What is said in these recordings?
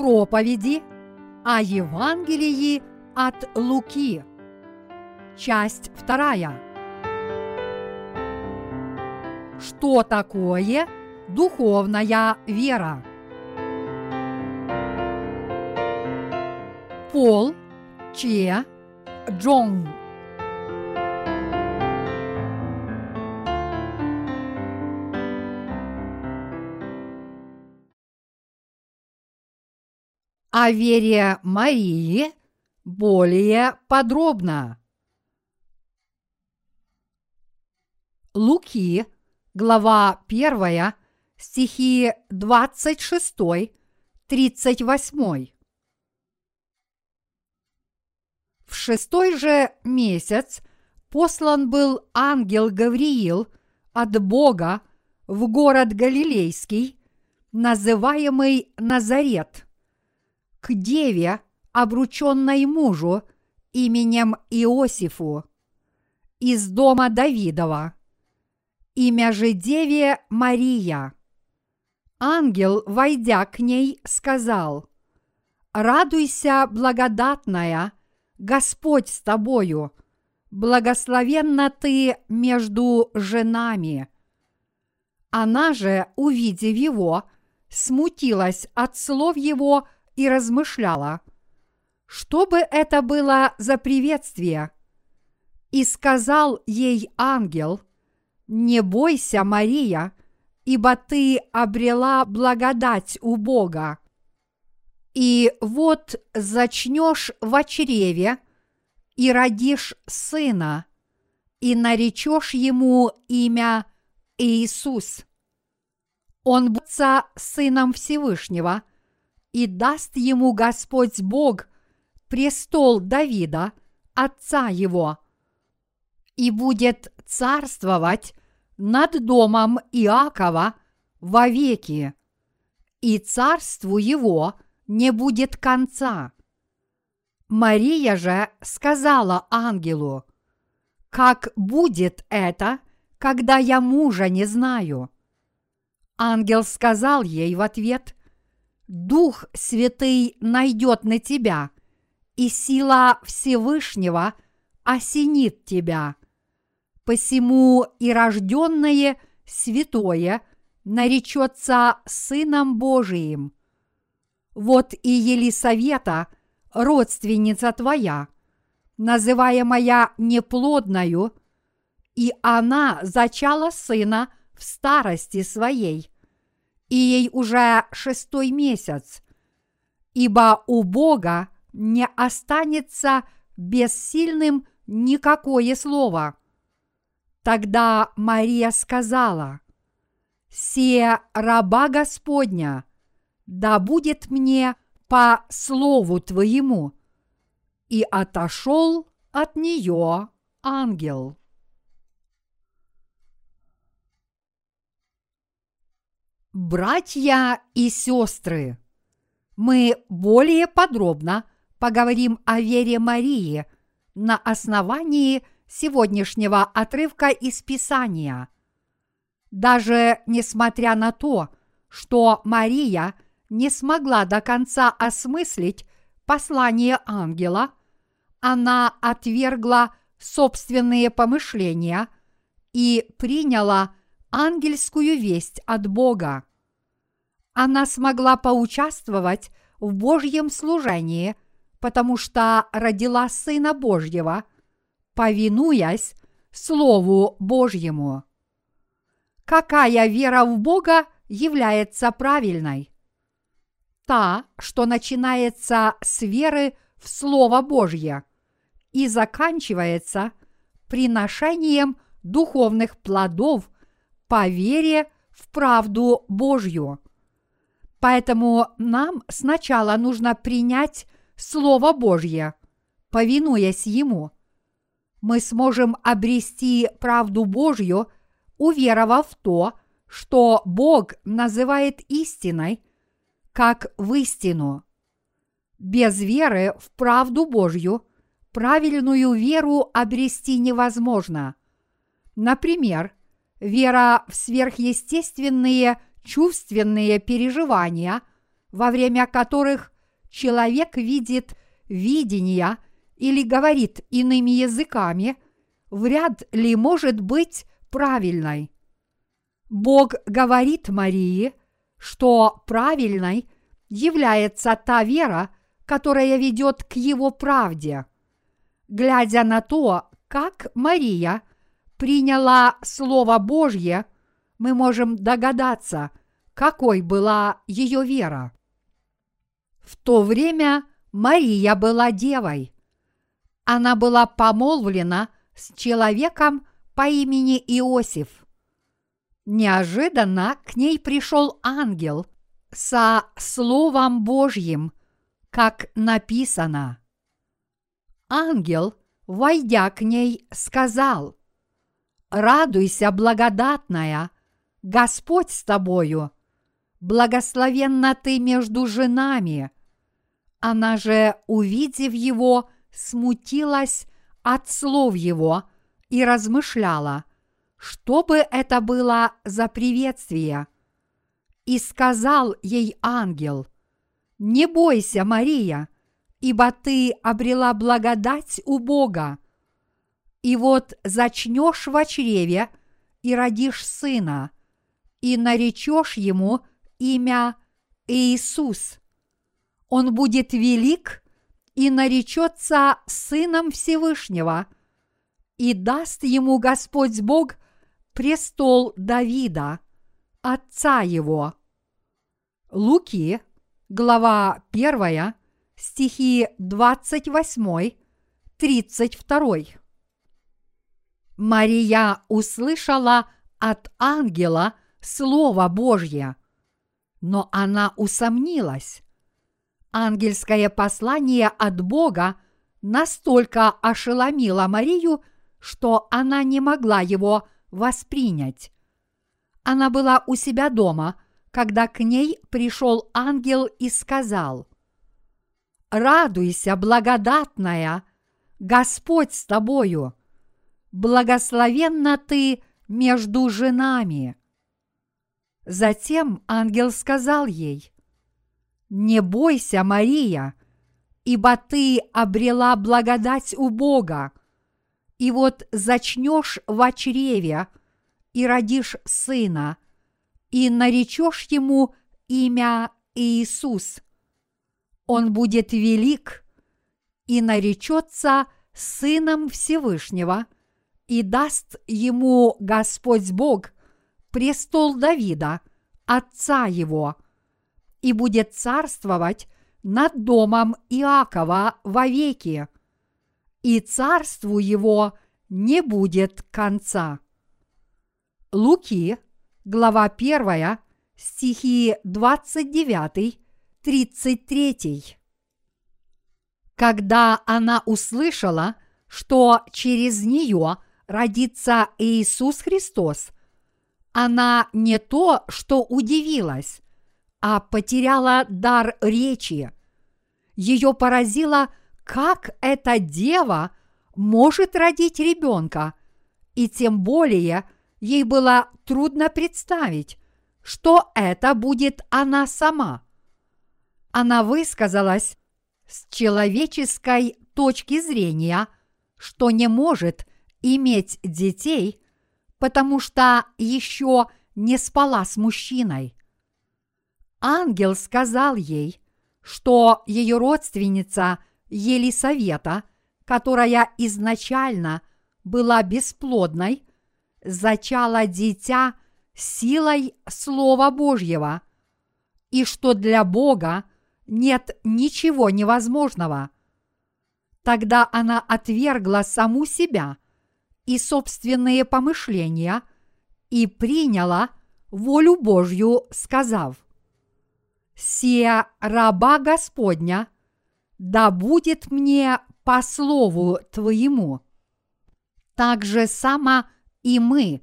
проповеди о Евангелии от Луки. Часть вторая. Что такое духовная вера? Пол Че Джонг о вере Марии более подробно. Луки, глава 1, стихи 26-38. В шестой же месяц послан был ангел Гавриил от Бога в город Галилейский, называемый Назарет – к деве, обрученной мужу именем Иосифу, из дома Давидова. Имя же деве Мария. Ангел, войдя к ней, сказал, «Радуйся, благодатная, Господь с тобою, благословенна ты между женами». Она же, увидев его, смутилась от слов его и размышляла, что бы это было за приветствие. И сказал ей ангел, «Не бойся, Мария, ибо ты обрела благодать у Бога. И вот зачнешь в чреве и родишь сына, и наречешь ему имя Иисус. Он будет сыном Всевышнего – и даст ему Господь Бог престол Давида, отца его, и будет царствовать над домом Иакова вовеки, и царству его не будет конца. Мария же сказала ангелу, «Как будет это, когда я мужа не знаю?» Ангел сказал ей в ответ – Дух Святый найдет на тебя, и сила Всевышнего осенит тебя. Посему и рожденное святое наречется Сыном Божиим. Вот и Елисавета, родственница твоя, называемая неплодною, и она зачала сына в старости своей – и ей уже шестой месяц, ибо у Бога не останется бессильным никакое слово. Тогда Мария сказала, «Се раба Господня, да будет мне по слову Твоему». И отошел от нее ангел. Братья и сестры, мы более подробно поговорим о вере Марии на основании сегодняшнего отрывка из Писания. Даже несмотря на то, что Мария не смогла до конца осмыслить послание ангела, она отвергла собственные помышления и приняла ангельскую весть от Бога. Она смогла поучаствовать в Божьем служении, потому что родила Сына Божьего, повинуясь Слову Божьему. Какая вера в Бога является правильной? Та, что начинается с веры в Слово Божье и заканчивается приношением духовных плодов по вере в правду Божью. Поэтому нам сначала нужно принять Слово Божье, повинуясь Ему. Мы сможем обрести правду Божью, уверовав в то, что Бог называет истиной, как в истину. Без веры в правду Божью правильную веру обрести невозможно. Например, Вера в сверхъестественные чувственные переживания во время которых человек видит видения или говорит иными языками, вряд ли может быть правильной. Бог говорит Марии, что правильной является та вера, которая ведет к Его правде. Глядя на то, как Мария приняла Слово Божье, мы можем догадаться, какой была ее вера. В то время Мария была девой. Она была помолвлена с человеком по имени Иосиф. Неожиданно к ней пришел ангел со Словом Божьим, как написано. Ангел, войдя к ней, сказал, «Радуйся, благодатная, Господь с тобою, благословенна ты между женами». Она же, увидев его, смутилась от слов его и размышляла, что бы это было за приветствие. И сказал ей ангел, «Не бойся, Мария, ибо ты обрела благодать у Бога. И вот зачнешь в чреве и родишь сына, и наречешь ему имя Иисус. Он будет велик и наречется Сыном Всевышнего, и даст ему Господь Бог престол Давида, отца его. Луки, глава 1, стихи 28, 32. Мария услышала от ангела Слово Божье, но она усомнилась. Ангельское послание от Бога настолько ошеломило Марию, что она не могла его воспринять. Она была у себя дома, когда к ней пришел ангел и сказал, «Радуйся, благодатная, Господь с тобою, благословенна ты между женами». Затем ангел сказал ей, «Не бойся, Мария, ибо ты обрела благодать у Бога, и вот зачнешь в чреве и родишь сына, и наречешь ему имя Иисус. Он будет велик и наречется Сыном Всевышнего, и даст ему Господь Бог престол Давида, отца его, и будет царствовать над домом Иакова вовеки – и царству его не будет конца. Луки, глава 1, стихи 29-33. Когда она услышала, что через нее родится Иисус Христос, она не то, что удивилась, а потеряла дар речи. Ее поразило – как эта дева может родить ребенка, и тем более ей было трудно представить, что это будет она сама. Она высказалась с человеческой точки зрения, что не может иметь детей, потому что еще не спала с мужчиной. Ангел сказал ей, что ее родственница – Елисавета, которая изначально была бесплодной, зачала дитя силой Слова Божьего, и что для Бога нет ничего невозможного. Тогда она отвергла саму себя и собственные помышления и приняла волю Божью, сказав, «Сия раба Господня – да будет мне по слову Твоему. Так же само и мы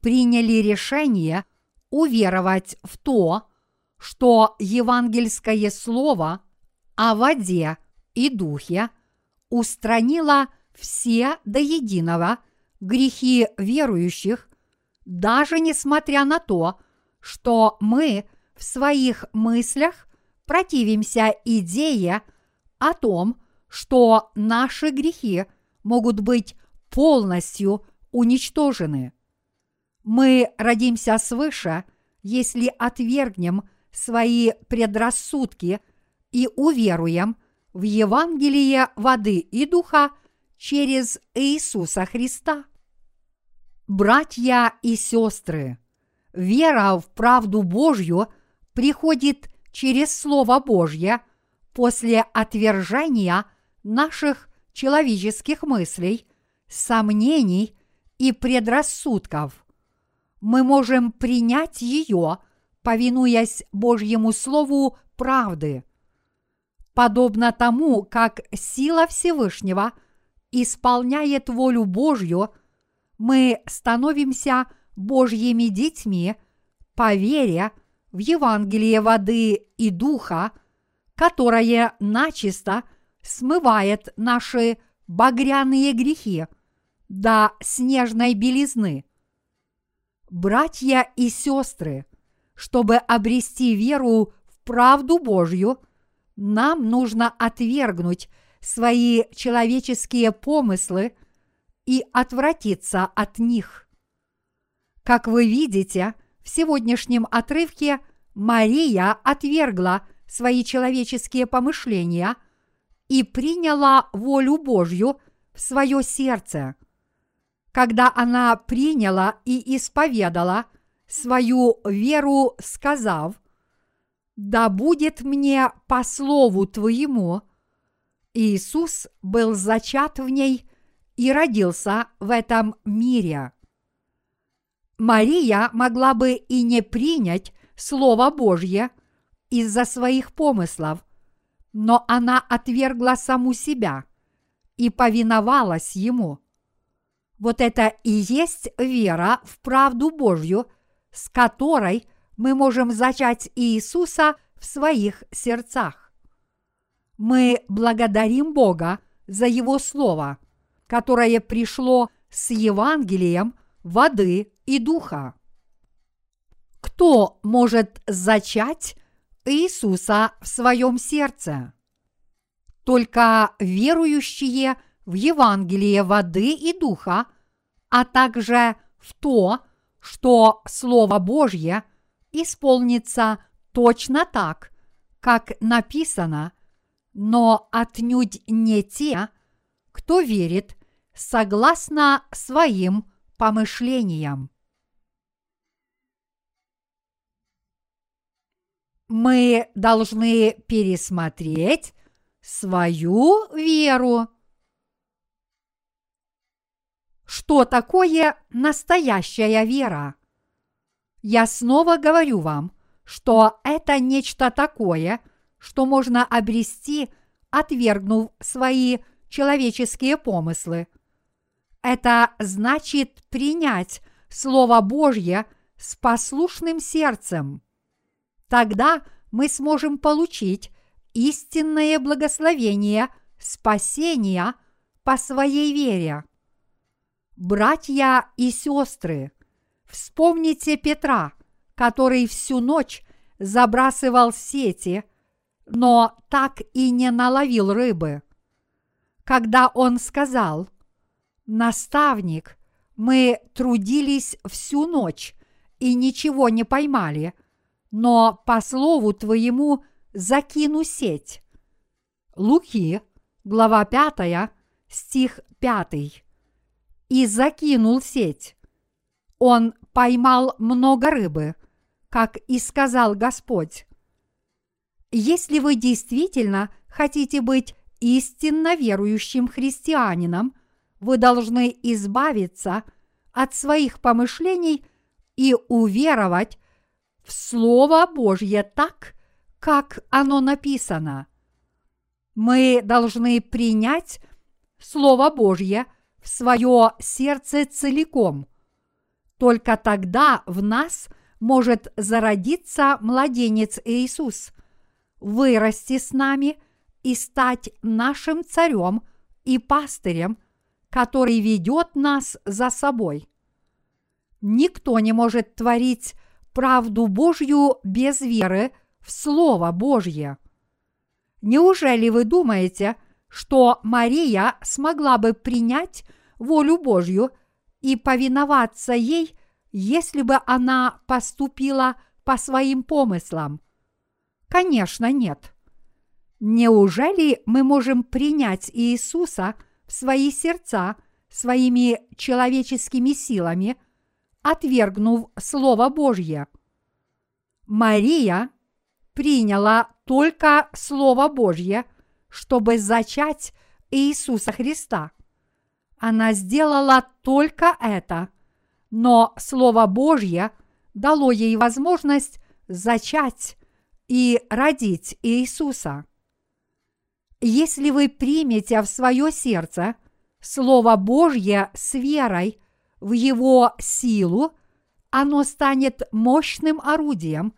приняли решение уверовать в то, что евангельское слово о воде и духе устранило все до единого грехи верующих, даже несмотря на то, что мы в своих мыслях противимся идее о том, что наши грехи могут быть полностью уничтожены. Мы родимся свыше, если отвергнем свои предрассудки и уверуем в Евангелие воды и духа через Иисуса Христа. Братья и сестры, вера в правду Божью приходит через Слово Божье после отвержения наших человеческих мыслей, сомнений и предрассудков. Мы можем принять ее, повинуясь Божьему Слову правды. Подобно тому, как сила Всевышнего исполняет волю Божью, мы становимся Божьими детьми по вере в Евангелие воды и духа, которое начисто смывает наши багряные грехи до снежной белизны. Братья и сестры, чтобы обрести веру в правду Божью, нам нужно отвергнуть свои человеческие помыслы и отвратиться от них. Как вы видите, в сегодняшнем отрывке Мария отвергла свои человеческие помышления и приняла волю Божью в свое сердце. Когда она приняла и исповедала свою веру, сказав, «Да будет мне по слову Твоему», Иисус был зачат в ней и родился в этом мире. Мария могла бы и не принять Слово Божье из-за своих помыслов, но она отвергла саму себя и повиновалась Ему. Вот это и есть вера в правду Божью, с которой мы можем зачать Иисуса в своих сердцах. Мы благодарим Бога за Его Слово, которое пришло с Евангелием воды и духа. Кто может зачать Иисуса в своем сердце? Только верующие в Евангелие воды и духа, а также в то, что Слово Божье исполнится точно так, как написано, но отнюдь не те, кто верит согласно своим помышлениям. Мы должны пересмотреть свою веру. Что такое настоящая вера? Я снова говорю вам, что это нечто такое, что можно обрести, отвергнув свои человеческие помыслы. Это значит принять Слово Божье с послушным сердцем. Тогда мы сможем получить истинное благословение спасения по своей вере. Братья и сестры, вспомните Петра, который всю ночь забрасывал сети, но так и не наловил рыбы. Когда он сказал, «Наставник, мы трудились всю ночь и ничего не поймали, но по слову твоему закину сеть». Луки, глава 5, стих 5 и закинул сеть. Он поймал много рыбы, как и сказал Господь. Если вы действительно хотите быть истинно верующим христианином, вы должны избавиться от своих помышлений и уверовать в Слово Божье так, как оно написано. Мы должны принять Слово Божье – в свое сердце целиком. Только тогда в нас может зародиться младенец Иисус, вырасти с нами и стать нашим царем и пастырем, который ведет нас за собой. Никто не может творить правду Божью без веры в Слово Божье. Неужели вы думаете, что Мария смогла бы принять волю Божью и повиноваться ей, если бы она поступила по своим помыслам? Конечно, нет. Неужели мы можем принять Иисуса в свои сердца своими человеческими силами, отвергнув Слово Божье? Мария приняла только Слово Божье, чтобы зачать Иисуса Христа. Она сделала только это, но Слово Божье дало ей возможность зачать и родить Иисуса. Если вы примете в свое сердце Слово Божье с верой в Его силу, оно станет мощным орудием,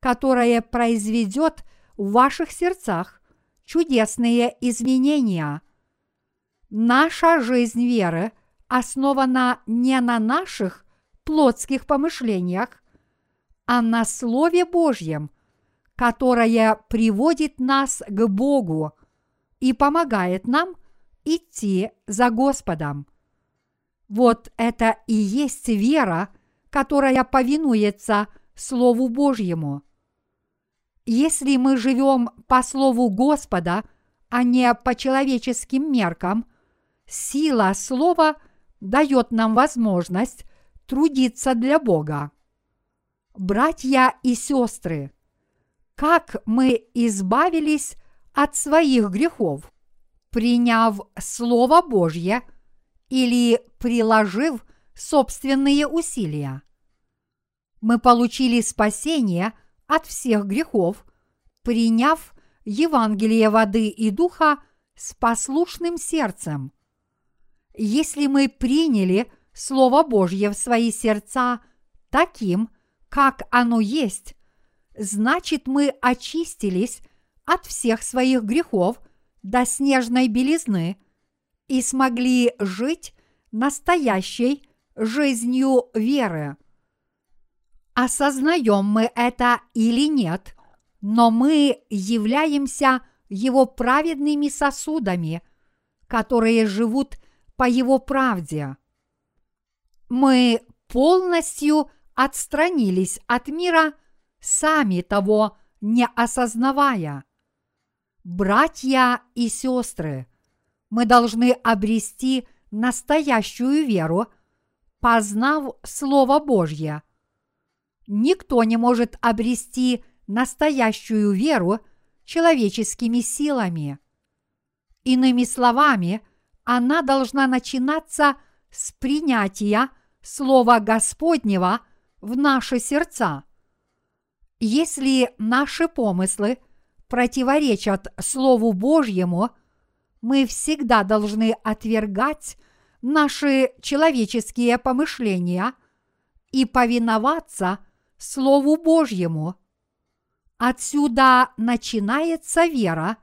которое произведет в ваших сердцах чудесные изменения. Наша жизнь веры основана не на наших плотских помышлениях, а на Слове Божьем, которое приводит нас к Богу и помогает нам идти за Господом. Вот это и есть вера, которая повинуется Слову Божьему. Если мы живем по Слову Господа, а не по человеческим меркам, сила Слова дает нам возможность трудиться для Бога. Братья и сестры, как мы избавились от своих грехов, приняв Слово Божье или приложив собственные усилия. Мы получили спасение от всех грехов, приняв Евангелие воды и духа с послушным сердцем. Если мы приняли Слово Божье в свои сердца таким, как оно есть, значит мы очистились от всех своих грехов до снежной белизны и смогли жить настоящей жизнью веры. Осознаем мы это или нет, но мы являемся Его праведными сосудами, которые живут по Его правде. Мы полностью отстранились от мира, сами того не осознавая. Братья и сестры, мы должны обрести настоящую веру, познав Слово Божье. Никто не может обрести настоящую веру человеческими силами. Иными словами, она должна начинаться с принятия Слова Господнего в наши сердца. Если наши помыслы – противоречат Слову Божьему, мы всегда должны отвергать наши человеческие помышления и повиноваться Слову Божьему. Отсюда начинается вера,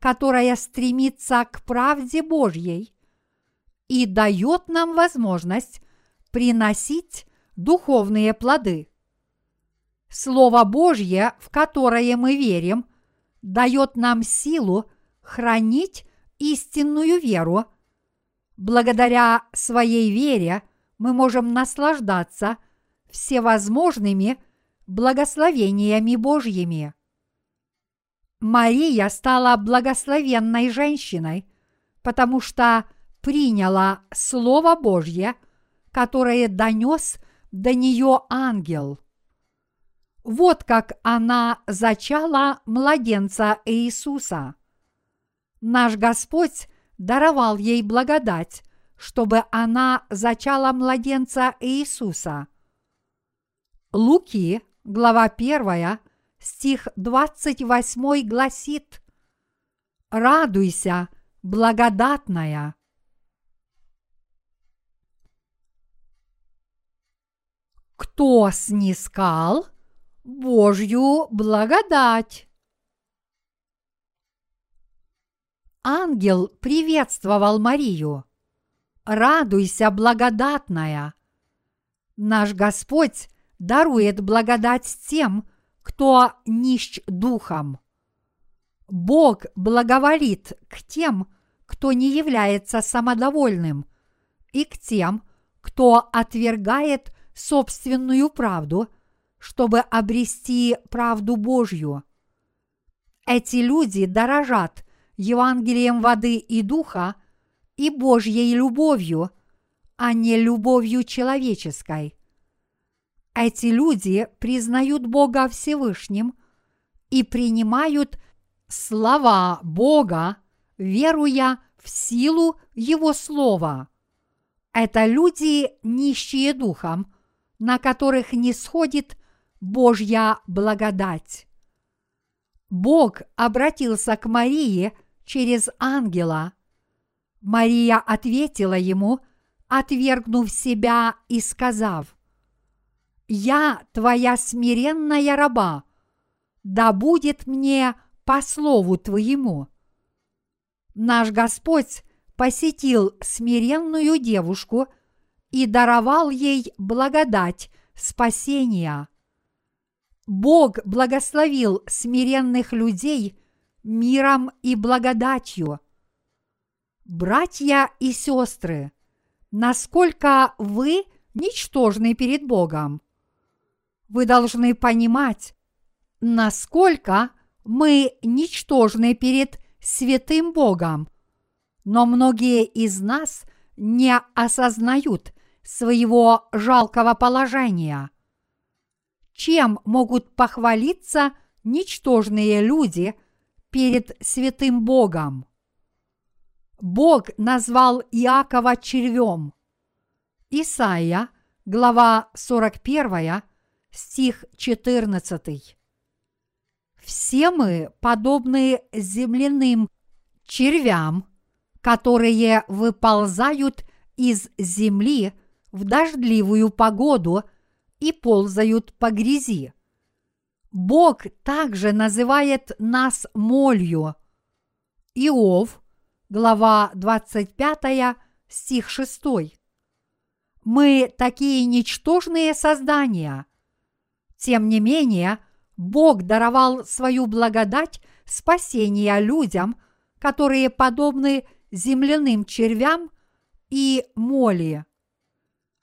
которая стремится к правде Божьей и дает нам возможность приносить духовные плоды. Слово Божье, в которое мы верим, дает нам силу хранить истинную веру. Благодаря своей вере мы можем наслаждаться всевозможными благословениями Божьими. Мария стала благословенной женщиной, потому что приняла Слово Божье, которое донес до нее ангел – вот как она зачала младенца Иисуса. Наш Господь даровал ей благодать, чтобы она зачала младенца Иисуса. Луки, глава 1, стих 28 гласит «Радуйся, благодатная». Кто снискал – Божью благодать. Ангел приветствовал Марию. Радуйся, благодатная. Наш Господь дарует благодать тем, кто нищ духом. Бог благоволит к тем, кто не является самодовольным, и к тем, кто отвергает собственную правду, чтобы обрести правду Божью. Эти люди дорожат Евангелием воды и духа и Божьей любовью, а не любовью человеческой. Эти люди признают Бога Всевышним и принимают слова Бога, веруя в силу Его Слова. Это люди, нищие духом, на которых не сходит Божья благодать. Бог обратился к Марии через ангела. Мария ответила ему, отвергнув себя и сказав, «Я твоя смиренная раба, да будет мне по слову твоему». Наш Господь посетил смиренную девушку и даровал ей благодать спасения. Бог благословил смиренных людей миром и благодатью. Братья и сестры, насколько вы ничтожны перед Богом? Вы должны понимать, насколько мы ничтожны перед святым Богом, но многие из нас не осознают своего жалкого положения. Чем могут похвалиться ничтожные люди перед святым Богом? Бог назвал Иакова червем. Исайя, глава 41, стих 14. Все мы подобны земляным червям, которые выползают из земли в дождливую погоду и ползают по грязи. Бог также называет нас молью. Иов, глава 25, стих 6. Мы такие ничтожные создания. Тем не менее, Бог даровал свою благодать спасения людям, которые подобны земляным червям и моли.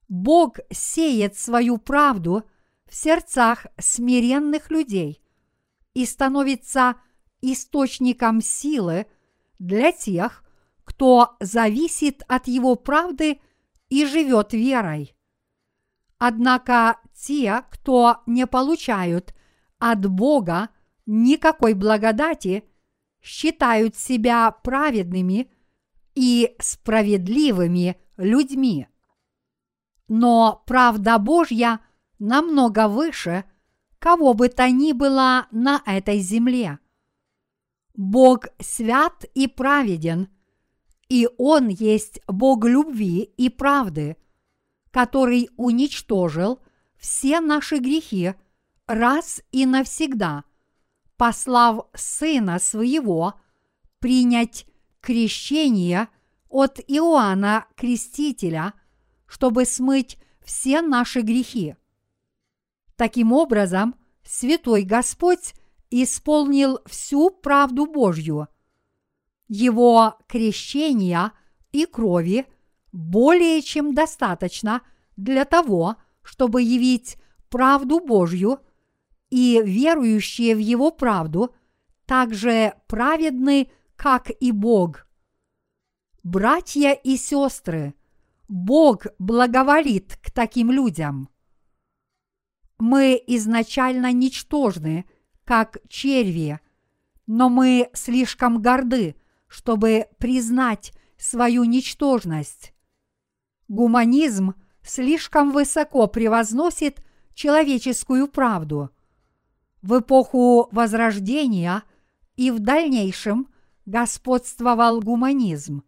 Бог сеет свою правду в сердцах смиренных людей и становится источником силы для тех, кто зависит от Его правды и живет верой. Однако те, кто не получают от Бога никакой благодати, считают себя праведными и справедливыми людьми. Но правда Божья намного выше кого бы то ни было на этой земле. Бог свят и праведен, и Он есть Бог любви и правды, который уничтожил все наши грехи – раз и навсегда, послав Сына Своего принять крещение от Иоанна Крестителя, чтобы смыть все наши грехи. Таким образом, Святой Господь исполнил всю правду Божью. Его крещения и крови более чем достаточно для того, чтобы явить правду Божью и верующие в Его правду также праведны, как и Бог. Братья и сестры, Бог благоволит к таким людям. Мы изначально ничтожны, как черви, но мы слишком горды, чтобы признать свою ничтожность. Гуманизм слишком высоко превозносит человеческую правду – в эпоху Возрождения и в дальнейшем господствовал гуманизм.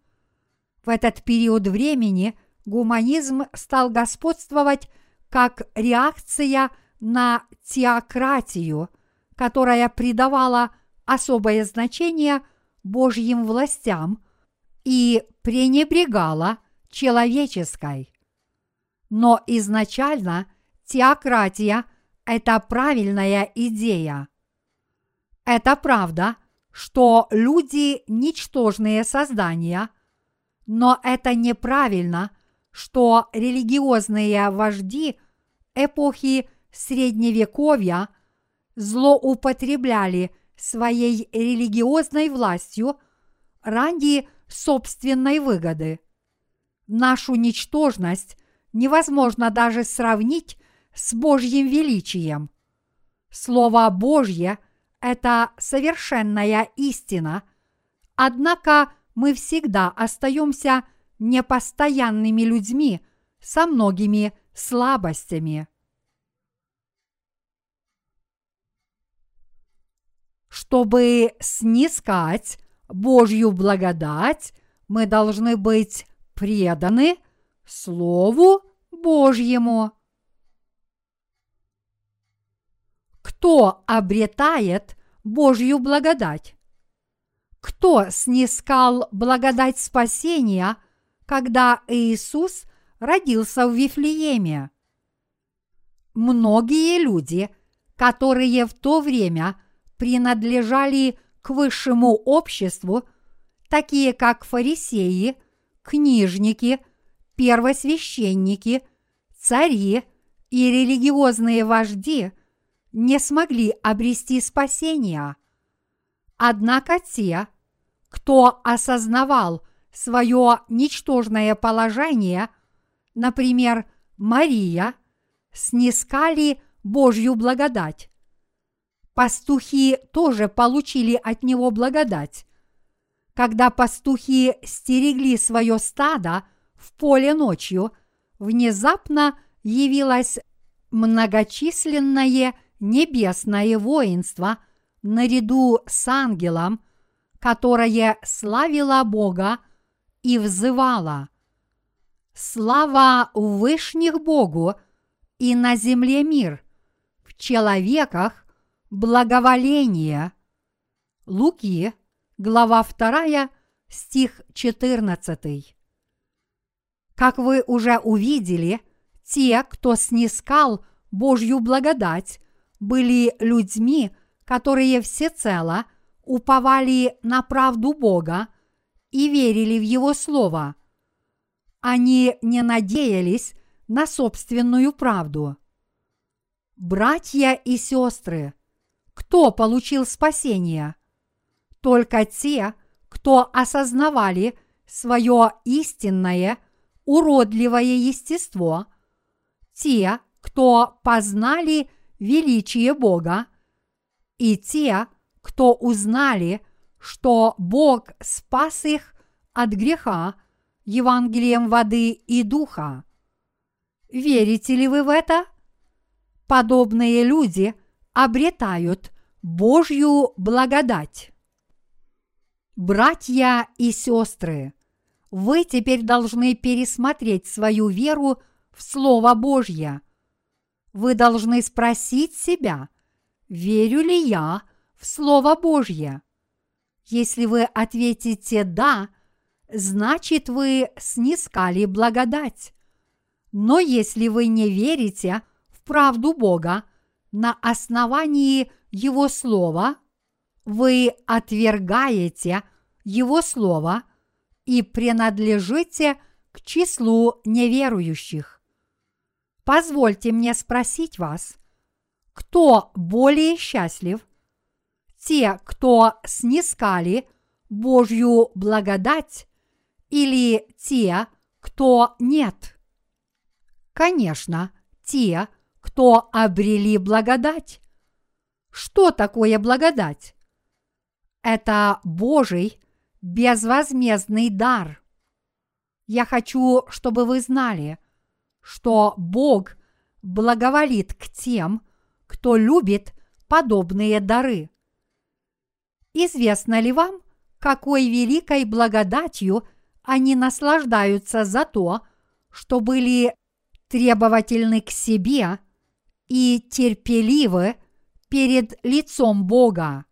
В этот период времени гуманизм стал господствовать как реакция на теократию, которая придавала особое значение Божьим властям и пренебрегала человеческой. Но изначально теократия – это правильная идея. Это правда, что люди – ничтожные создания, но это неправильно, что религиозные вожди эпохи Средневековья злоупотребляли своей религиозной властью ради собственной выгоды. Нашу ничтожность невозможно даже сравнить с Божьим величием. Слово Божье – это совершенная истина, однако мы всегда остаемся непостоянными людьми со многими слабостями. Чтобы снискать Божью благодать, мы должны быть преданы Слову Божьему. Кто обретает Божью благодать? Кто снискал благодать спасения, когда Иисус родился в Вифлееме? Многие люди, которые в то время принадлежали к высшему обществу, такие как фарисеи, книжники, первосвященники, цари и религиозные вожди, не смогли обрести спасения. Однако те, кто осознавал свое ничтожное положение, например, Мария, снискали Божью благодать. Пастухи тоже получили от него благодать. Когда пастухи стерегли свое стадо в поле ночью, внезапно явилось многочисленное небесное воинство наряду с ангелом, которое славило Бога и взывало «Слава Вышних Богу и на земле мир, в человеках благоволение». Луки, глава 2, стих 14. Как вы уже увидели, те, кто снискал Божью благодать, были людьми, которые всецело уповали на правду Бога и верили в Его Слово. Они не надеялись на собственную правду. Братья и сестры, кто получил спасение? Только те, кто осознавали свое истинное, уродливое естество, те, кто познали величие Бога, и те, кто узнали, что Бог спас их от греха Евангелием воды и духа. Верите ли вы в это? Подобные люди обретают Божью благодать. Братья и сестры, вы теперь должны пересмотреть свою веру в Слово Божье – вы должны спросить себя, верю ли я в Слово Божье? Если вы ответите «да», значит вы снискали благодать. Но если вы не верите в правду Бога на основании Его Слова, вы отвергаете Его Слово и принадлежите к числу неверующих. Позвольте мне спросить вас, кто более счастлив? Те, кто снискали Божью благодать или те, кто нет? Конечно, те, кто обрели благодать. Что такое благодать? Это Божий безвозмездный дар. Я хочу, чтобы вы знали – что Бог благоволит к тем, кто любит подобные дары. Известно ли вам, какой великой благодатью они наслаждаются за то, что были требовательны к себе и терпеливы перед лицом Бога.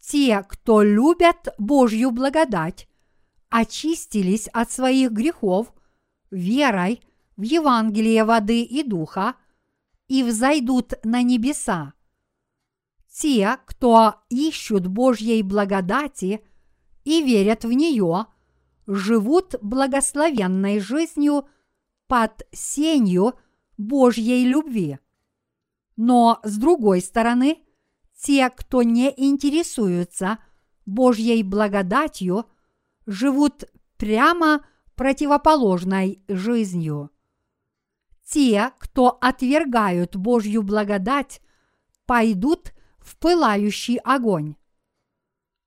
Те, кто любят Божью благодать, очистились от своих грехов верой в Евангелие воды и духа и взойдут на небеса. Те, кто ищут Божьей благодати и верят в нее, живут благословенной жизнью под сенью Божьей любви. Но с другой стороны, те, кто не интересуются Божьей благодатью, живут прямо противоположной жизнью. Те, кто отвергают Божью благодать, пойдут в пылающий огонь.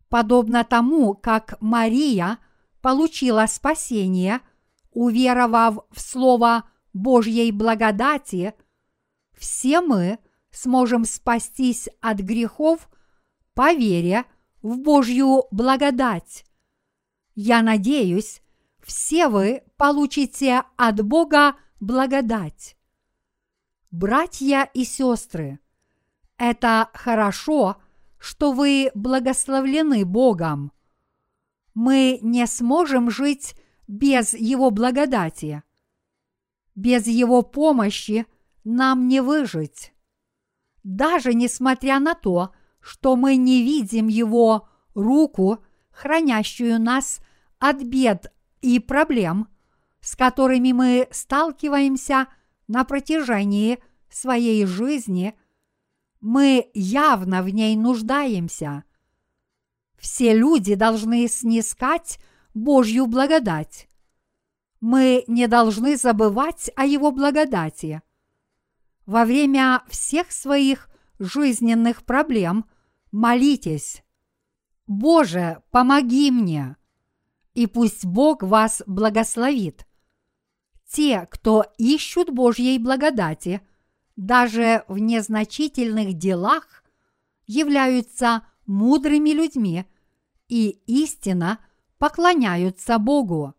Подобно тому, как Мария получила спасение, уверовав в Слово Божьей благодати, все мы сможем спастись от грехов по вере в Божью благодать. Я надеюсь, все вы получите от Бога благодать. Братья и сестры, это хорошо, что вы благословлены Богом. Мы не сможем жить без Его благодати. Без Его помощи нам не выжить. Даже несмотря на то, что мы не видим Его руку, хранящую нас от бед и проблем – с которыми мы сталкиваемся на протяжении своей жизни, мы явно в ней нуждаемся. Все люди должны снискать Божью благодать. Мы не должны забывать о Его благодати. Во время всех своих жизненных проблем молитесь. Боже, помоги мне! И пусть Бог вас благословит. Те, кто ищут Божьей благодати, даже в незначительных делах, являются мудрыми людьми и истинно поклоняются Богу.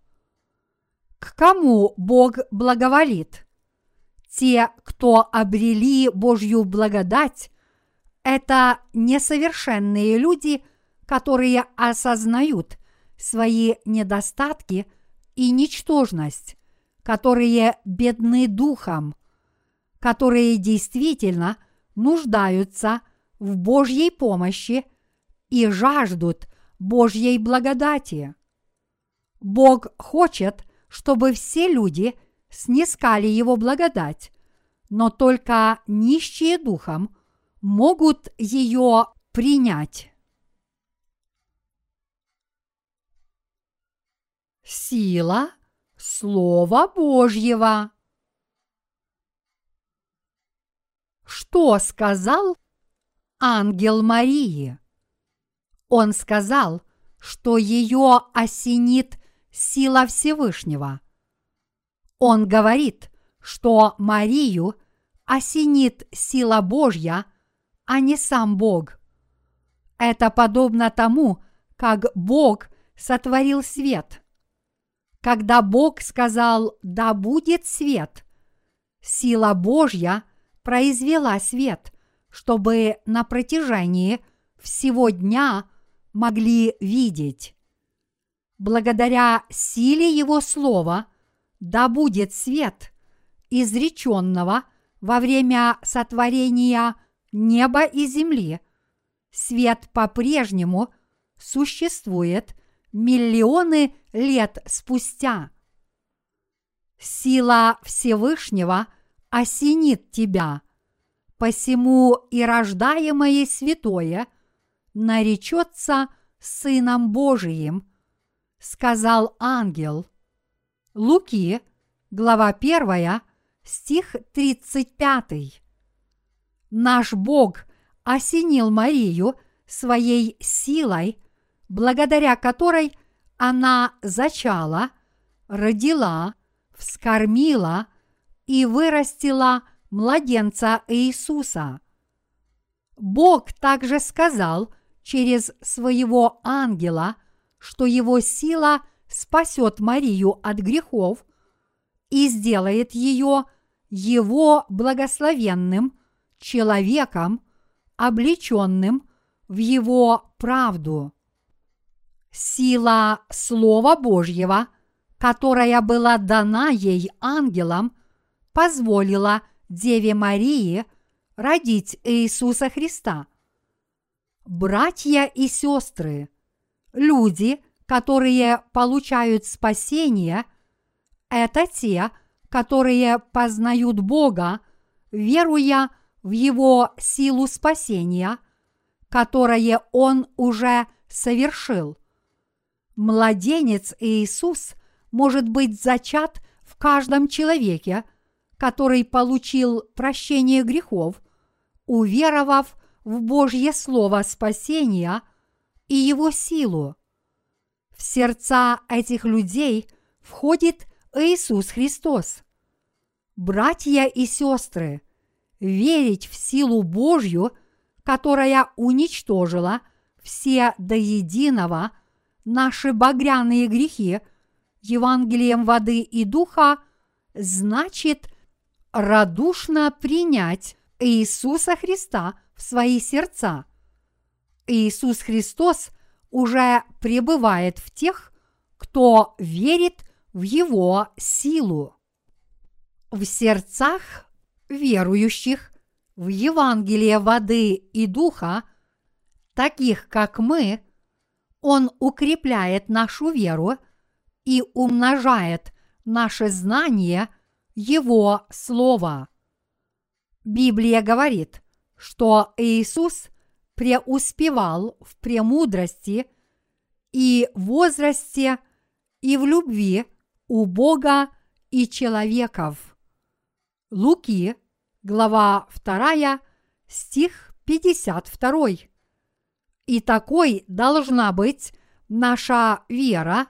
К кому Бог благоволит? Те, кто обрели Божью благодать, это несовершенные люди, которые осознают свои недостатки и ничтожность которые бедны духом, которые действительно нуждаются в Божьей помощи и жаждут Божьей благодати. Бог хочет, чтобы все люди снискали Его благодать, но только нищие духом могут ее принять. Сила Слова Божьего. Что сказал ангел Марии? Он сказал, что ее осенит сила Всевышнего. Он говорит, что Марию осенит сила Божья, а не сам Бог. Это подобно тому, как Бог сотворил свет – когда Бог сказал «да будет свет», сила Божья произвела свет, чтобы на протяжении всего дня могли видеть. Благодаря силе Его Слова «да будет свет», изреченного во время сотворения неба и земли, свет по-прежнему существует миллионы лет спустя. Сила Всевышнего осенит тебя, посему и рождаемое святое наречется Сыном Божиим, сказал ангел. Луки, глава 1, стих 35. Наш Бог осенил Марию своей силой – благодаря которой она зачала, родила, вскормила и вырастила младенца Иисуса. Бог также сказал через своего ангела, что его сила спасет Марию от грехов и сделает ее его благословенным человеком, облеченным в его правду. Сила Слова Божьего, которая была дана ей ангелом, позволила Деве Марии родить Иисуса Христа. Братья и сестры, люди, которые получают спасение, это те, которые познают Бога, веруя в Его силу спасения, которое Он уже совершил. Младенец Иисус может быть зачат в каждом человеке, который получил прощение грехов, уверовав в Божье Слово спасения и Его силу. В сердца этих людей входит Иисус Христос. Братья и сестры, верить в силу Божью, которая уничтожила все до единого наши багряные грехи Евангелием воды и духа, значит радушно принять Иисуса Христа в свои сердца. Иисус Христос уже пребывает в тех, кто верит в Его силу. В сердцах верующих в Евангелие воды и духа, таких как мы, Он укрепляет нашу веру и умножает наше знание Его Слова. Библия говорит, что Иисус преуспевал в премудрости и возрасте и в любви у Бога и человеков. Луки, глава 2, стих 52. И такой должна быть наша вера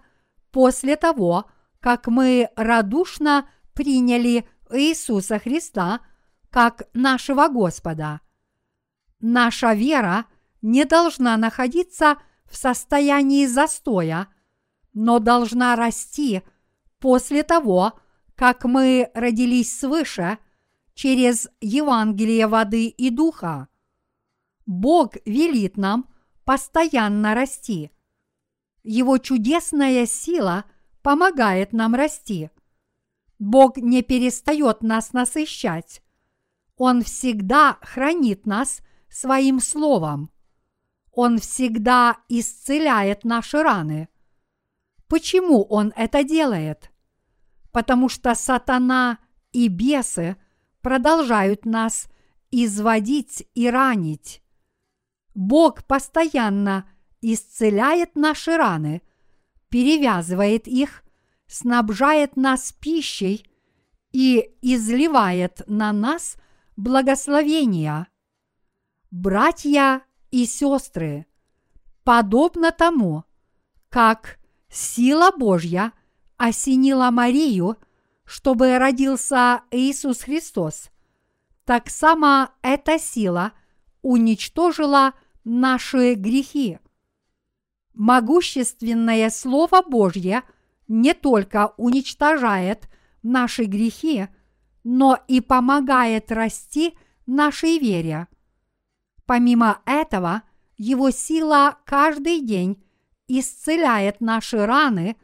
после того, как мы радушно приняли Иисуса Христа как нашего Господа. Наша вера не должна находиться в состоянии застоя, но должна расти после того, как мы родились свыше через Евангелие воды и духа. Бог велит нам постоянно расти. Его чудесная сила помогает нам расти. Бог не перестает нас насыщать. Он всегда хранит нас своим словом. Он всегда исцеляет наши раны. Почему Он это делает? Потому что сатана и бесы продолжают нас изводить и ранить. Бог постоянно исцеляет наши раны, перевязывает их, снабжает нас пищей и изливает на нас – благословения. Братья и сестры, подобно тому, как сила Божья осенила Марию, чтобы родился Иисус Христос, так само эта сила уничтожила наши грехи. Могущественное Слово Божье не только уничтожает наши грехи, но и помогает расти нашей вере. Помимо этого, его сила каждый день исцеляет наши раны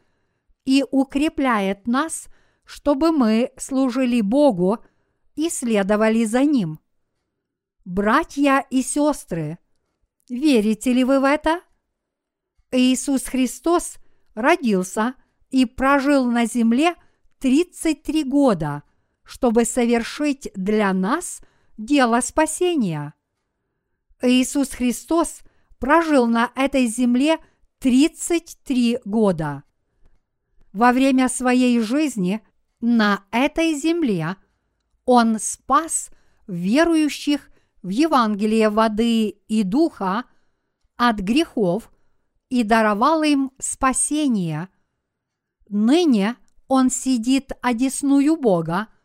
и укрепляет нас, чтобы мы служили Богу и следовали за Ним. Братья и сестры, верите ли вы в это? Иисус Христос родился и прожил на земле 33 года – чтобы совершить для нас дело спасения. Иисус Христос прожил на этой земле 33 года. Во время своей жизни на этой земле Он спас верующих в Евангелие воды и духа от грехов и даровал им спасение. Ныне Он сидит одесную Бога –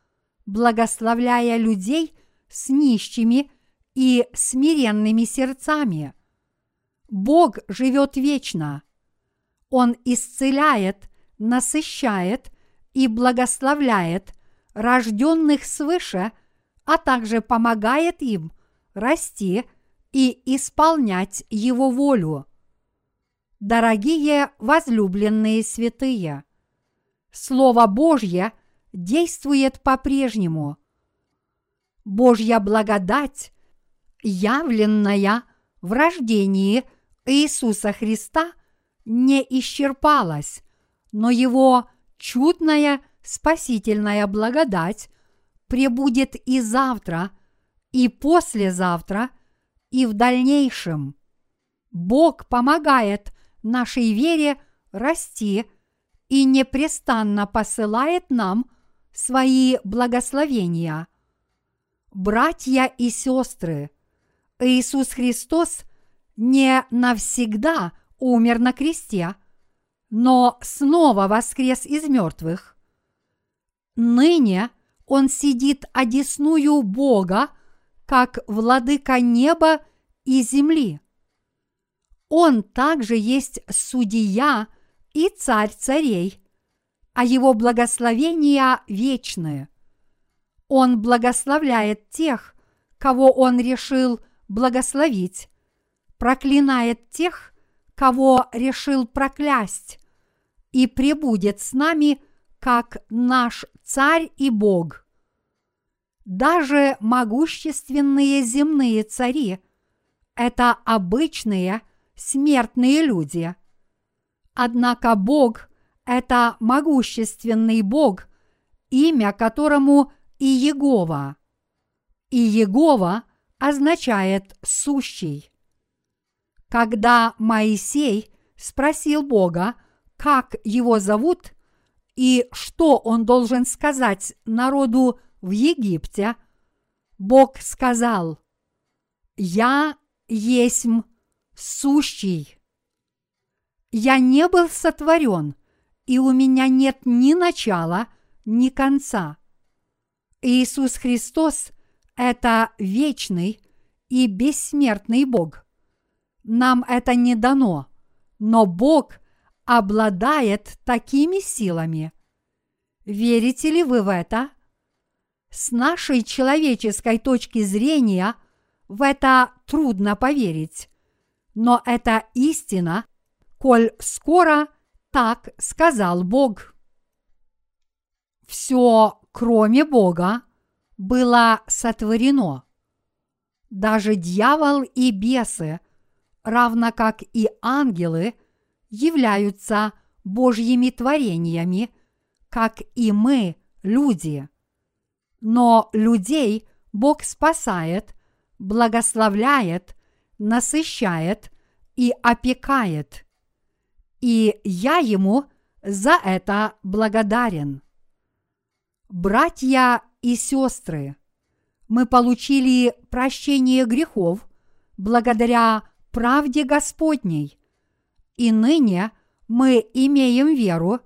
благословляя людей с нищими и смиренными сердцами. Бог живет вечно. Он исцеляет, насыщает и благословляет рожденных свыше, а также помогает им расти и исполнять Его волю. Дорогие возлюбленные святые, Слово Божье – действует по-прежнему. Божья благодать, явленная в рождении Иисуса Христа, не исчерпалась, но Его чудная спасительная благодать пребудет и завтра, и послезавтра, и в дальнейшем. Бог помогает нашей вере расти и непрестанно посылает нам свои благословения. Братья и сестры, Иисус Христос не навсегда умер на кресте, но снова воскрес из мертвых. Ныне Он сидит одесную Бога, как владыка неба и земли. Он также есть судья и царь царей, а его благословения вечные. Он благословляет тех, кого он решил благословить, проклинает тех, кого решил проклясть, и пребудет с нами, как наш царь и Бог. Даже могущественные земные цари – это обычные смертные люди. Однако Бог – это могущественный Бог, имя которому и Егова. И Егова означает «сущий». Когда Моисей спросил Бога, как его зовут и что он должен сказать народу в Египте, Бог сказал, «Я есмь сущий. Я не был сотворен, и у меня нет ни начала, ни конца. Иисус Христос – это вечный и бессмертный Бог. Нам это не дано, но Бог обладает такими силами. Верите ли вы в это? С нашей человеческой точки зрения в это трудно поверить но это истина, коль скоро так сказал Бог. Все, кроме Бога, было сотворено. Даже дьявол и бесы, равно как и ангелы, являются Божьими творениями, как и мы, люди. Но людей Бог спасает, благословляет – насыщает и опекает. И я ему за это благодарен. Братья и сестры, мы получили прощение грехов благодаря правде Господней, и ныне мы имеем веру,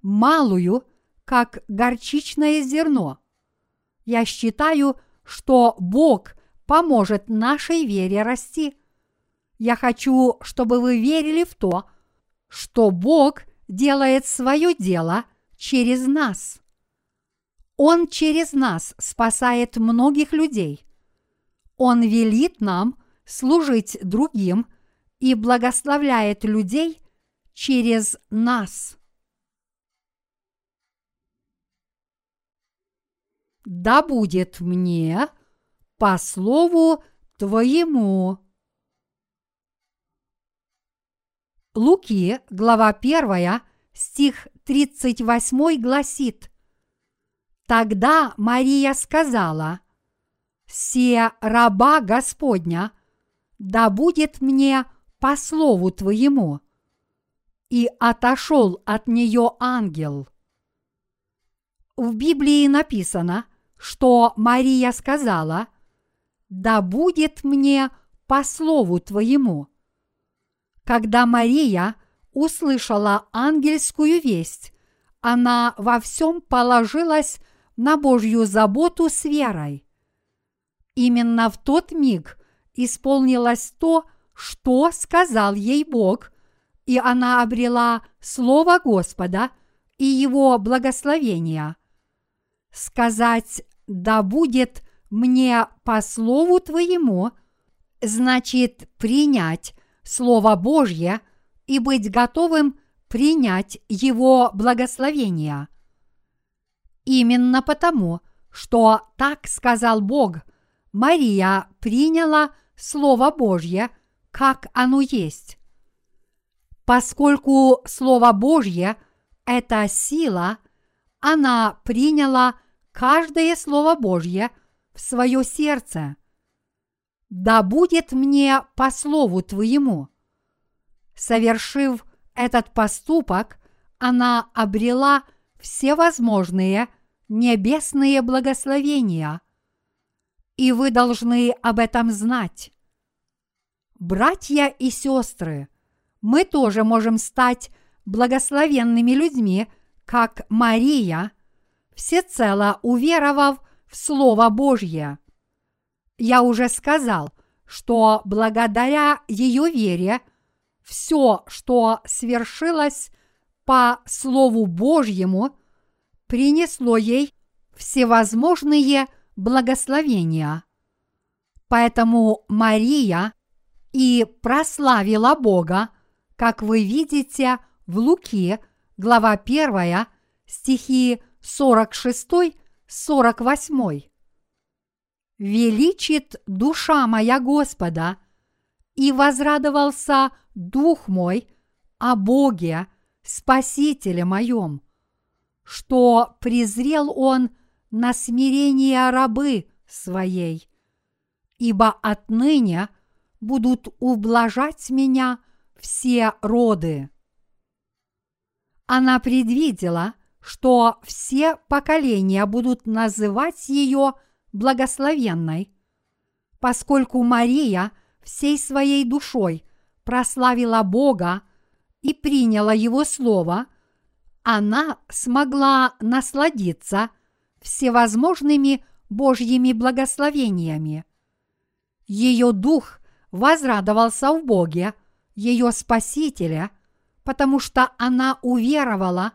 малую, как горчичное зерно. Я считаю, что Бог поможет нашей вере расти. Я хочу, чтобы вы верили в то, что Бог делает свое дело через нас. Он через нас спасает многих людей. Он велит нам служить другим и благословляет людей через нас. Да будет мне – по слову Твоему. Луки, глава 1, стих 38 гласит Тогда Мария сказала, «Се раба Господня, да будет мне по слову Твоему». И отошел от нее ангел. В Библии написано, что Мария сказала, да будет мне по слову твоему. Когда Мария услышала ангельскую весть, она во всем положилась на Божью заботу с верой. Именно в тот миг исполнилось то, что сказал ей Бог, и она обрела Слово Господа и Его благословения. Сказать «да будет мне по слову твоему, значит принять Слово Божье и быть готовым принять Его благословения. Именно потому, что так сказал Бог, Мария приняла Слово Божье, как оно есть. Поскольку Слово Божье – это сила, она приняла каждое Слово Божье в свое сердце. Да будет мне по Слову Твоему. Совершив этот поступок, она обрела всевозможные небесные благословения. И вы должны об этом знать. Братья и сестры, мы тоже можем стать благословенными людьми, как Мария, всецело уверовав в Слово Божье. Я уже сказал, что благодаря ее вере все, что свершилось по Слову Божьему, принесло ей всевозможные благословения. Поэтому Мария и прославила Бога, как вы видите в Луки, глава 1, стихи 46-48. «Величит душа моя Господа, и возрадовался дух мой о Боге, Спасителе моем, что презрел он на смирение рабы своей, ибо отныне будут ублажать меня все роды. Она предвидела, что все поколения будут называть ее благословенной, поскольку Мария всей своей душой прославила Бога и приняла Его Слово, она смогла насладиться всевозможными Божьими благословениями. Ее дух возрадовался в Боге, ее Спасителя, потому что она уверовала,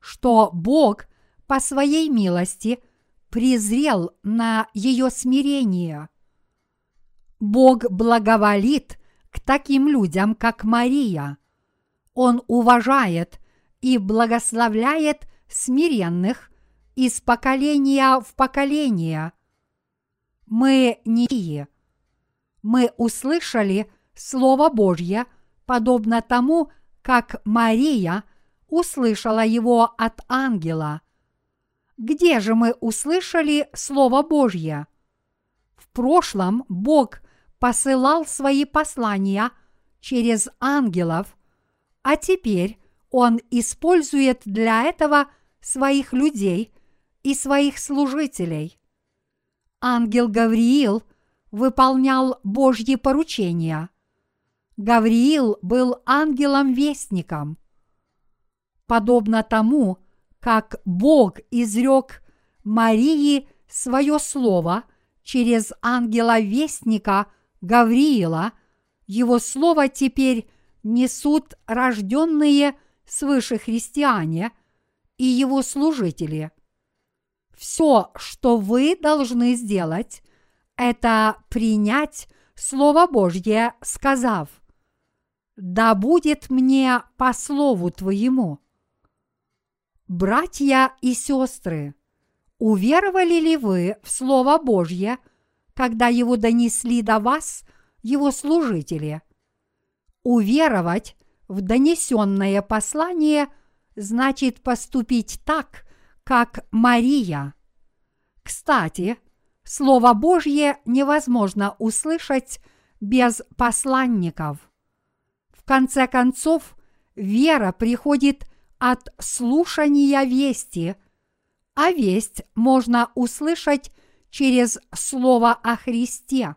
что Бог по своей милости презрел на ее смирение. Бог благоволит к таким людям, как Мария – он уважает и благословляет смиренных из поколения в поколение. Мы не мы услышали Слово Божье, подобно тому, как Мария услышала его от ангела. Где же мы услышали Слово Божье? В прошлом Бог посылал свои послания через ангелов а теперь он использует для этого своих людей и своих служителей. Ангел Гавриил выполнял Божьи поручения. Гавриил был ангелом-вестником. Подобно тому, как Бог изрек Марии свое слово через ангела-вестника Гавриила, его слово теперь несут рожденные свыше христиане и его служители. Все, что вы должны сделать, это принять Слово Божье, сказав, «Да будет мне по Слову Твоему». Братья и сестры, уверовали ли вы в Слово Божье, когда его донесли до вас его служители – Уверовать в донесенное послание значит поступить так, как Мария. Кстати, Слово Божье невозможно услышать без посланников. В конце концов, вера приходит от слушания вести, а весть можно услышать через Слово о Христе.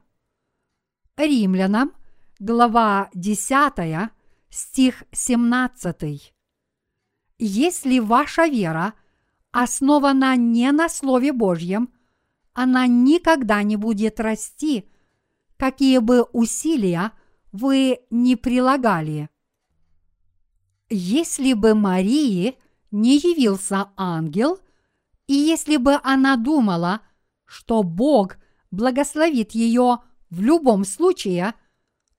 Римлянам глава 10, стих 17. Если ваша вера основана не на Слове Божьем, она никогда не будет расти, какие бы усилия вы не прилагали. Если бы Марии не явился ангел, и если бы она думала, что Бог благословит ее в любом случае –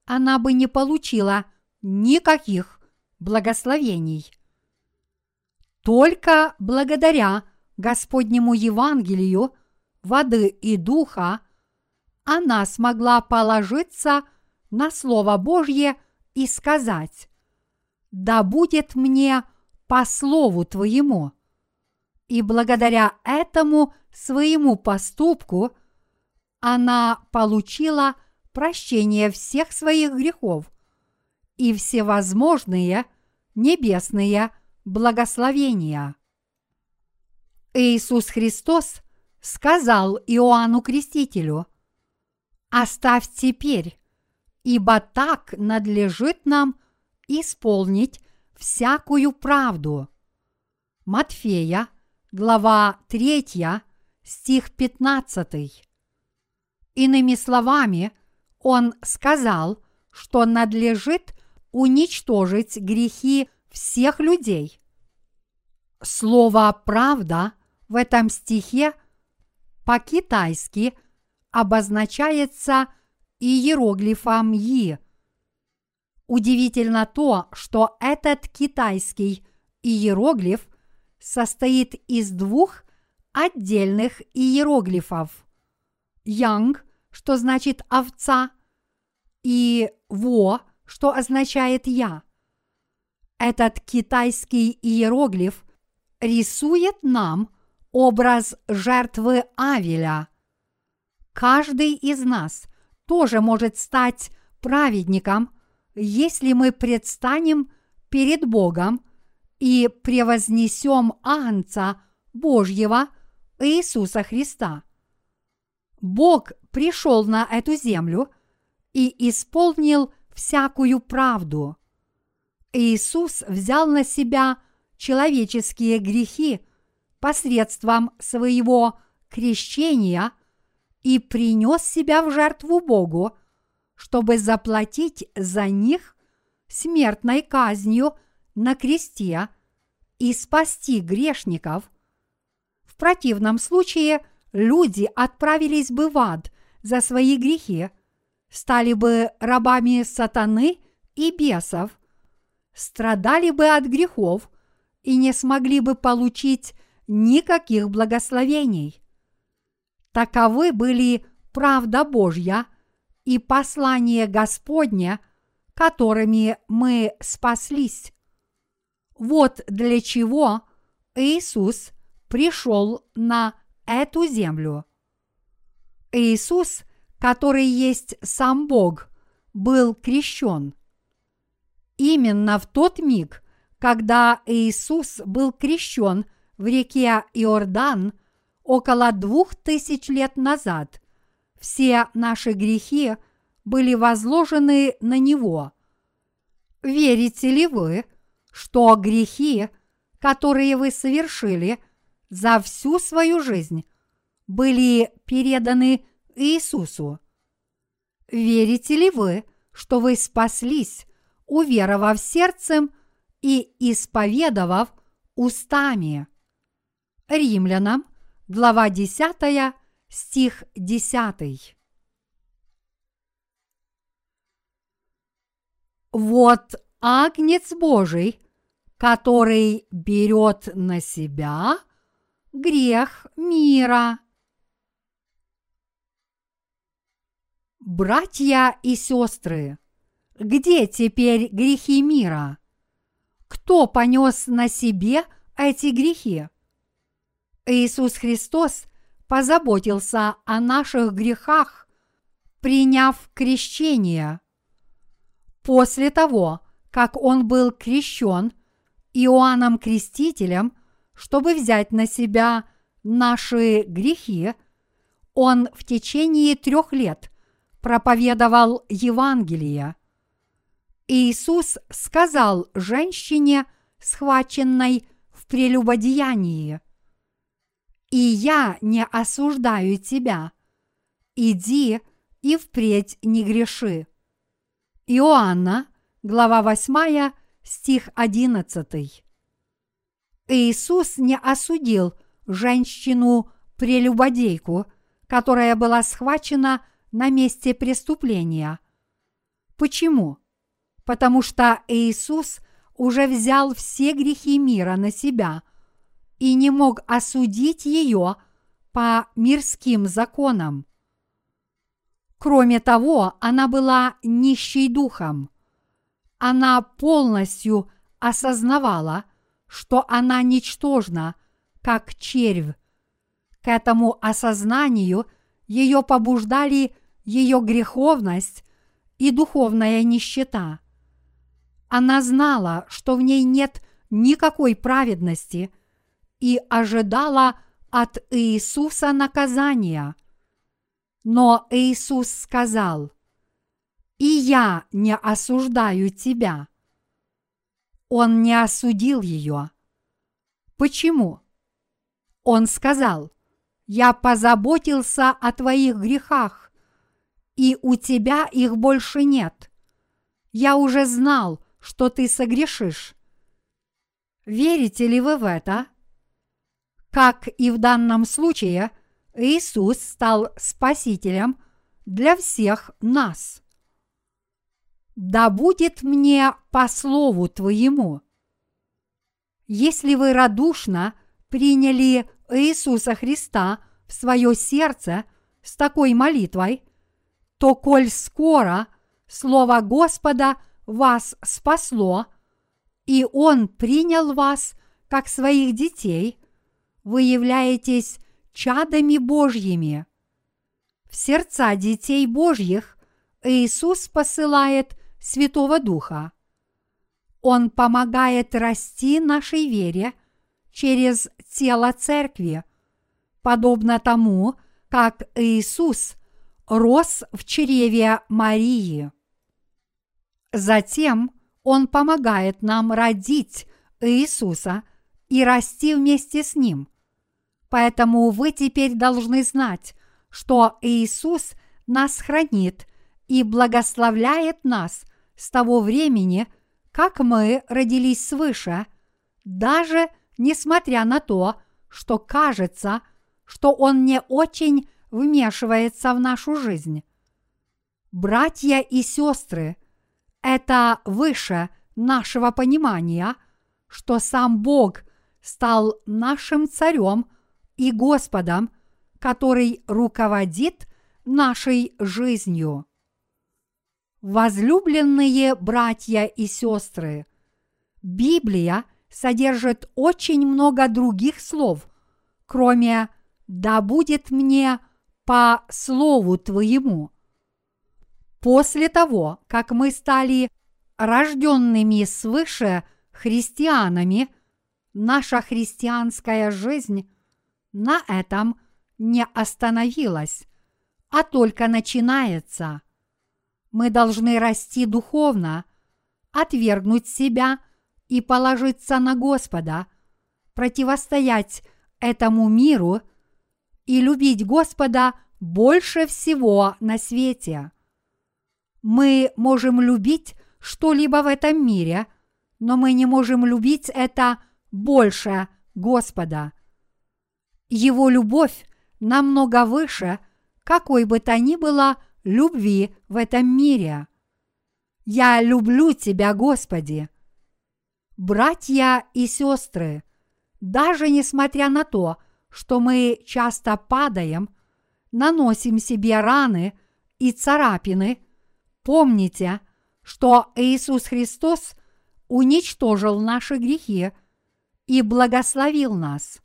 она бы не получила никаких благословений. Только благодаря Господнему Евангелию воды и духа, она смогла положиться на Слово Божье и сказать, «Да будет мне по слову Твоему». И благодаря этому своему поступку она получила прощение всех своих грехов и всевозможные небесные благословения. Иисус Христос сказал Иоанну Крестителю, «Оставь теперь, ибо так надлежит нам исполнить всякую правду». Матфея, глава 3, стих 15. Иными словами, он сказал, что надлежит уничтожить грехи всех людей. Слово «правда» в этом стихе по-китайски обозначается иероглифом «и». Удивительно то, что этот китайский иероглиф состоит из двух отдельных иероглифов. Янг, что значит овца, и во, что означает я. Этот китайский иероглиф рисует нам образ жертвы Авеля. Каждый из нас тоже может стать праведником, если мы предстанем перед Богом и превознесем Агнца Божьего Иисуса Христа. Бог пришел на эту землю и исполнил всякую правду. Иисус взял на себя человеческие грехи посредством своего крещения и принес себя в жертву Богу, чтобы заплатить за них смертной казнью на кресте и спасти грешников. В противном случае люди отправились бы в ад за свои грехи, стали бы рабами сатаны и бесов – страдали бы от грехов и не смогли бы получить никаких благословений. Таковы были правда Божья и послание Господне, которыми мы спаслись. Вот для чего Иисус пришел на эту землю. Иисус, который есть сам Бог, был крещен – Именно в тот миг, когда Иисус был крещен в реке Иордан около двух тысяч лет назад, все наши грехи были возложены на Него. Верите ли вы, что грехи, которые вы совершили за всю свою жизнь, были переданы Иисусу? Верите ли вы, что вы спаслись уверовав сердцем и исповедовав устами. Римлянам, глава 10, стих 10. Вот Агнец Божий, который берет на себя грех мира. Братья и сестры, где теперь грехи мира? Кто понес на себе эти грехи? Иисус Христос позаботился о наших грехах, приняв крещение. После того, как он был крещен Иоанном Крестителем, чтобы взять на себя наши грехи, он в течение трех лет проповедовал Евангелие – Иисус сказал женщине, схваченной в прелюбодеянии, «И я не осуждаю тебя. Иди и впредь не греши». Иоанна, глава 8, стих 11. Иисус не осудил женщину-прелюбодейку, которая была схвачена на месте преступления. Почему? потому что Иисус уже взял все грехи мира на себя и не мог осудить ее, по мирским законам. Кроме того, она была нищей духом. Она полностью осознавала, что она ничтожна, как червь. К этому осознанию ее побуждали ее греховность и духовная нищета. Она знала, что в ней нет никакой праведности и ожидала от Иисуса наказания. Но Иисус сказал, «И я не осуждаю тебя». Он не осудил ее. Почему? Он сказал, «Я позаботился о твоих грехах, и у тебя их больше нет. Я уже знал, что ты согрешишь». Верите ли вы в это? Как и в данном случае, Иисус стал Спасителем для всех нас. Да будет мне по слову Твоему. Если вы радушно приняли Иисуса Христа в свое сердце с такой молитвой, то коль скоро Слово Господа вас спасло, и Он принял вас как своих детей – вы являетесь чадами Божьими. В сердца детей Божьих Иисус посылает Святого Духа. Он помогает расти нашей вере через тело Церкви, подобно тому, как Иисус рос в чреве Марии. Затем Он помогает нам родить Иисуса и расти вместе с Ним. Поэтому вы теперь должны знать, что Иисус нас хранит и благословляет нас с того времени, как мы родились свыше, даже несмотря на то, что кажется, что Он не очень вмешивается в нашу жизнь. Братья и сестры, это выше нашего понимания, что сам Бог стал нашим царем – и Господом, который руководит нашей жизнью. Возлюбленные братья и сестры, Библия содержит очень много других слов, кроме «да будет мне по слову твоему». После того, как мы стали рожденными свыше христианами, наша христианская жизнь на этом не остановилась, а только начинается. Мы должны расти духовно, отвергнуть себя и положиться на Господа, противостоять этому миру и любить Господа больше всего на свете. Мы можем любить что-либо в этом мире, но мы не можем любить это больше Господа – его любовь намного выше какой бы то ни было любви в этом мире. Я люблю Тебя, Господи. Братья и сестры, даже несмотря на то, что мы часто падаем, наносим себе раны и царапины, помните, что Иисус Христос уничтожил наши грехи и благословил нас.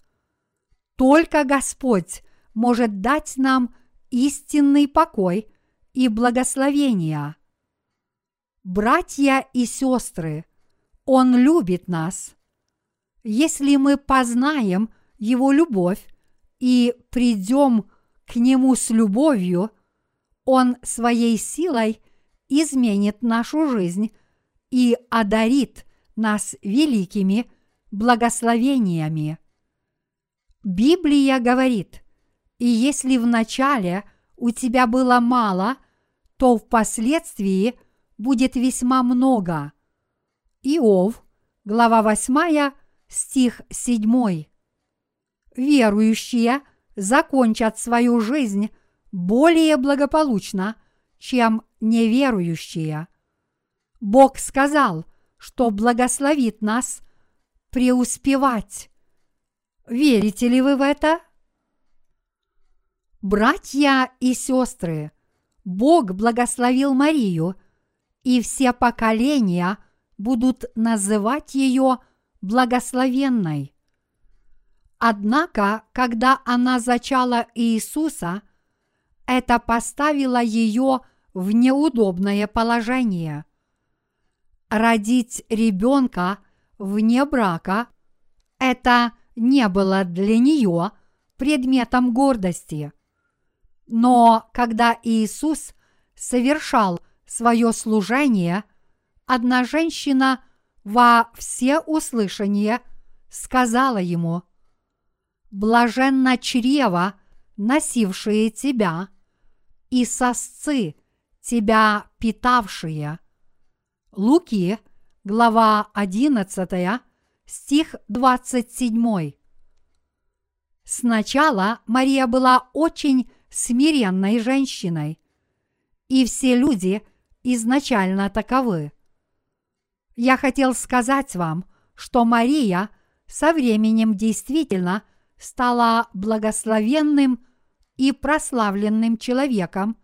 Только Господь может дать нам истинный покой и благословение. Братья и сестры, Он любит нас. Если мы познаем Его любовь и придем к Нему с любовью, Он своей силой изменит нашу жизнь и одарит нас великими благословениями. Библия говорит, и если вначале у тебя было мало, то впоследствии будет весьма много. Иов, глава 8, стих 7. Верующие закончат свою жизнь более благополучно, чем неверующие. Бог сказал, что благословит нас преуспевать. Верите ли вы в это? Братья и сестры, Бог благословил Марию, и все поколения будут называть ее благословенной. Однако, когда она зачала Иисуса, это поставило ее в неудобное положение. Родить ребенка вне брака – это не было для нее предметом гордости. Но когда Иисус совершал свое служение, одна женщина во всеуслышание сказала ему, «Блаженно чрево, носившие тебя, и сосцы, тебя питавшие». Луки, глава 11, стих 27. Сначала Мария была очень смиренной женщиной, и все люди изначально таковы. Я хотел сказать вам, что Мария со временем действительно стала благословенным и прославленным человеком,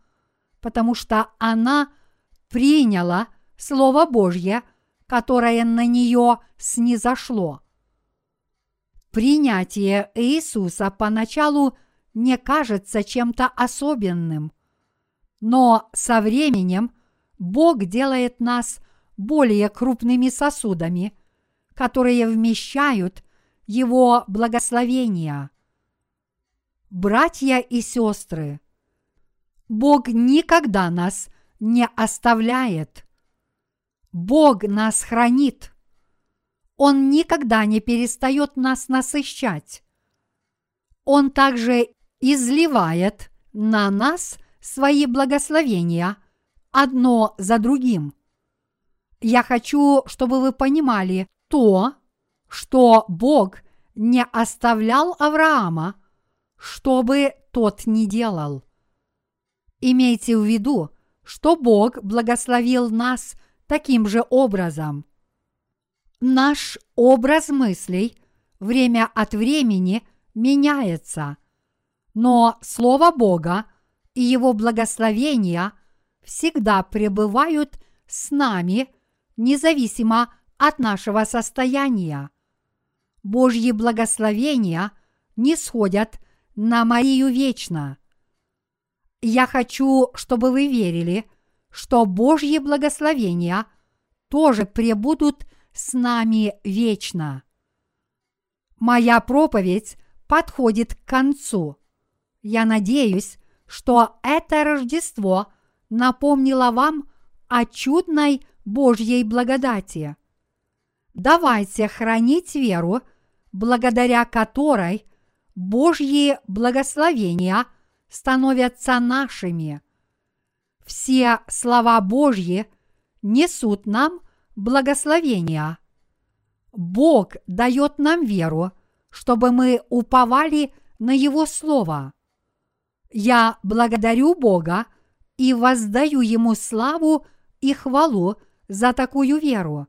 потому что она приняла Слово Божье, которое на нее снизошло. Принятие Иисуса поначалу не кажется чем-то особенным, но со временем Бог делает нас более крупными сосудами, которые вмещают Его благословения. Братья и сестры, Бог никогда нас не оставляет. Бог нас хранит. Он никогда не перестает нас насыщать. Он также изливает на нас свои благословения одно за другим. Я хочу, чтобы вы понимали то, что Бог не оставлял Авраама, чтобы тот не делал. Имейте в виду, что Бог благословил нас таким же образом – Наш образ мыслей время от времени меняется, но Слово Бога и Его благословения всегда пребывают с нами, независимо от нашего состояния. Божьи благословения не сходят на Марию вечно. Я хочу, чтобы вы верили, что Божьи благословения тоже пребудут с нами вечно. Моя проповедь подходит к концу. Я надеюсь, что это Рождество напомнило вам о чудной Божьей благодати. Давайте хранить веру, благодаря которой Божьи благословения становятся нашими. Все слова Божьи несут нам благословения. Бог дает нам веру, чтобы мы уповали на Его Слово. Я благодарю Бога и воздаю Ему славу и хвалу за такую веру.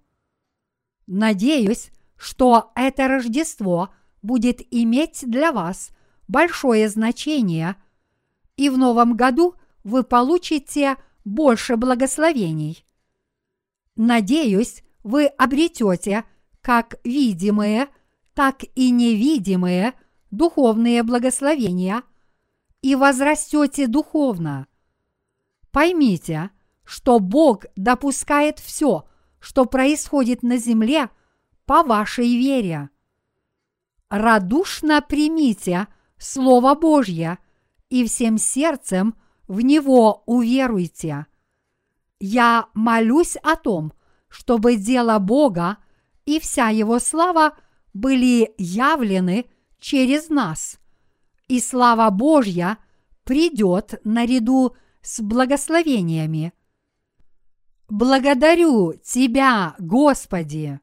Надеюсь, что это Рождество будет иметь для вас большое значение, и в новом году вы получите больше благословений. Надеюсь, вы обретете как видимые, так и невидимые духовные благословения и возрастете духовно. Поймите, что Бог допускает все, что происходит на земле по вашей вере. Радушно примите Слово Божье и всем сердцем в него уверуйте я молюсь о том, чтобы дело Бога и вся Его слава были явлены через нас, и слава Божья придет наряду с благословениями. Благодарю Тебя, Господи!